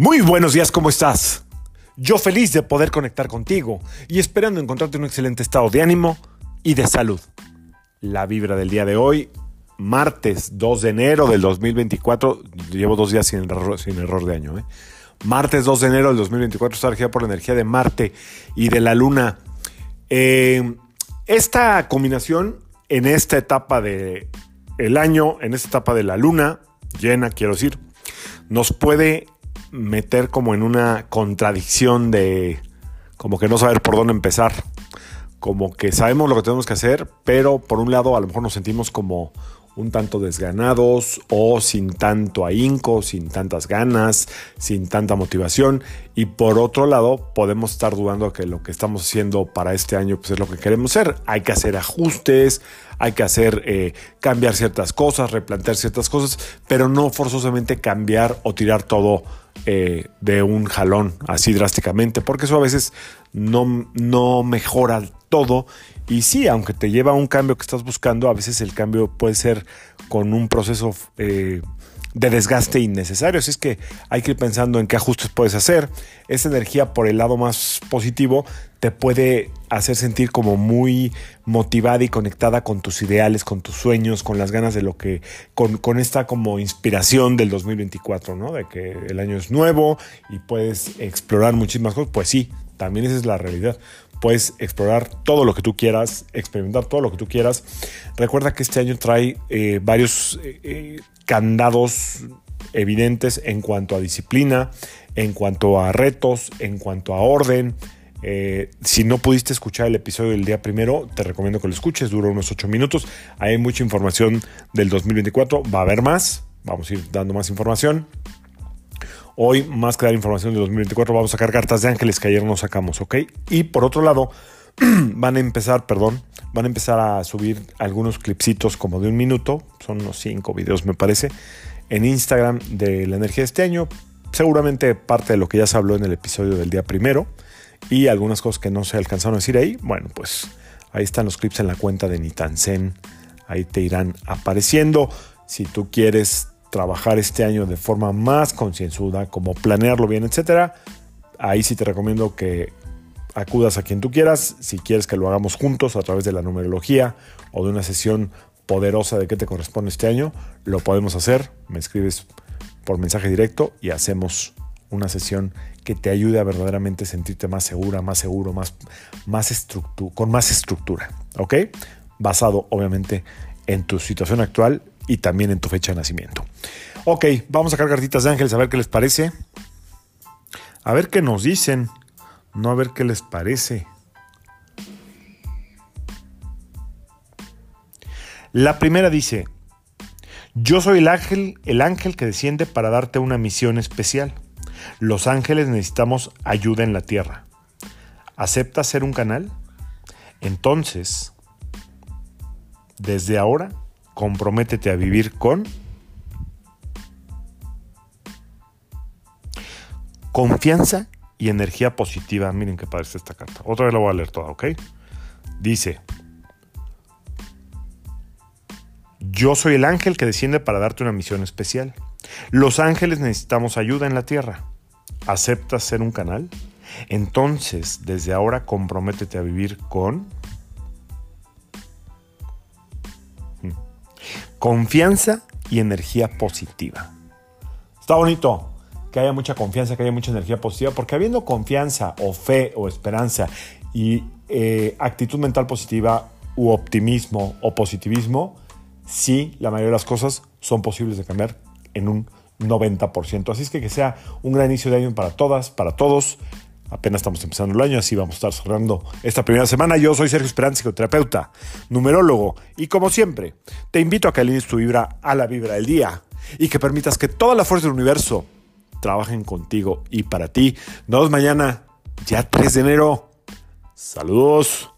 Muy buenos días, ¿cómo estás? Yo feliz de poder conectar contigo y esperando encontrarte en un excelente estado de ánimo y de salud. La vibra del día de hoy, martes 2 de enero del 2024, llevo dos días sin error, sin error de año, ¿eh? Martes 2 de enero del 2024 está regida por la energía de Marte y de la Luna. Eh, esta combinación en esta etapa del el año, en esta etapa de la Luna llena, quiero decir, nos puede meter como en una contradicción de como que no saber por dónde empezar. Como que sabemos lo que tenemos que hacer, pero por un lado a lo mejor nos sentimos como un tanto desganados o sin tanto ahínco, sin tantas ganas, sin tanta motivación. Y por otro lado, podemos estar dudando que lo que estamos haciendo para este año pues, es lo que queremos hacer. Hay que hacer ajustes, hay que hacer eh, cambiar ciertas cosas, replantear ciertas cosas, pero no forzosamente cambiar o tirar todo eh, de un jalón así drásticamente, porque eso a veces no, no mejora todo. Y sí, aunque te lleva a un cambio que estás buscando, a veces el cambio puede ser con un proceso eh, de desgaste innecesario. Así es que hay que ir pensando en qué ajustes puedes hacer. Esa energía por el lado más positivo te puede hacer sentir como muy motivada y conectada con tus ideales, con tus sueños, con las ganas de lo que, con, con esta como inspiración del 2024, ¿no? De que el año es nuevo y puedes explorar muchísimas cosas. Pues sí, también esa es la realidad. Puedes explorar todo lo que tú quieras, experimentar todo lo que tú quieras. Recuerda que este año trae eh, varios eh, eh, candados evidentes en cuanto a disciplina, en cuanto a retos, en cuanto a orden. si no pudiste escuchar el episodio del día primero, te recomiendo que lo escuches, dura unos 8 minutos. Hay mucha información del 2024, va a haber más, vamos a ir dando más información. Hoy, más que dar información del 2024, vamos a sacar cartas de ángeles que ayer no sacamos, ¿ok? Y por otro lado, van a empezar, perdón, van a empezar a subir algunos clipsitos como de un minuto, son unos cinco videos me parece, en Instagram de la energía de este año. Seguramente parte de lo que ya se habló en el episodio del día primero y algunas cosas que no se alcanzaron a decir ahí. Bueno, pues ahí están los clips en la cuenta de Nitansen. Ahí te irán apareciendo. Si tú quieres trabajar este año de forma más concienzuda, como planearlo bien, etcétera, ahí sí te recomiendo que acudas a quien tú quieras. Si quieres que lo hagamos juntos a través de la numerología o de una sesión poderosa de qué te corresponde este año, lo podemos hacer. Me escribes por mensaje directo y hacemos una sesión que te ayude a verdaderamente sentirte más segura, más seguro, más, más con más estructura. ¿Ok? Basado obviamente en tu situación actual y también en tu fecha de nacimiento. Ok, vamos a sacar cartitas de ángeles a ver qué les parece. A ver qué nos dicen, no a ver qué les parece. La primera dice, yo soy el ángel, el ángel que desciende para darte una misión especial. Los ángeles necesitamos ayuda en la tierra. ¿Aceptas ser un canal? Entonces, desde ahora comprométete a vivir con confianza y energía positiva. Miren qué padre esta carta. Otra vez la voy a leer toda, ¿ok? Dice, yo soy el ángel que desciende para darte una misión especial. Los ángeles necesitamos ayuda en la tierra. ¿Aceptas ser un canal? Entonces, desde ahora comprométete a vivir con confianza y energía positiva. Está bonito que haya mucha confianza, que haya mucha energía positiva, porque habiendo confianza o fe o esperanza y eh, actitud mental positiva u optimismo o positivismo, sí, la mayoría de las cosas son posibles de cambiar en un 90%. Así es que que sea un gran inicio de año para todas, para todos. Apenas estamos empezando el año, así vamos a estar cerrando esta primera semana. Yo soy Sergio Esperanza, psicoterapeuta, numerólogo, y como siempre, te invito a que alines tu vibra a la vibra del día y que permitas que toda la fuerza del universo trabajen contigo y para ti. Nos vemos mañana, ya 3 de enero. Saludos.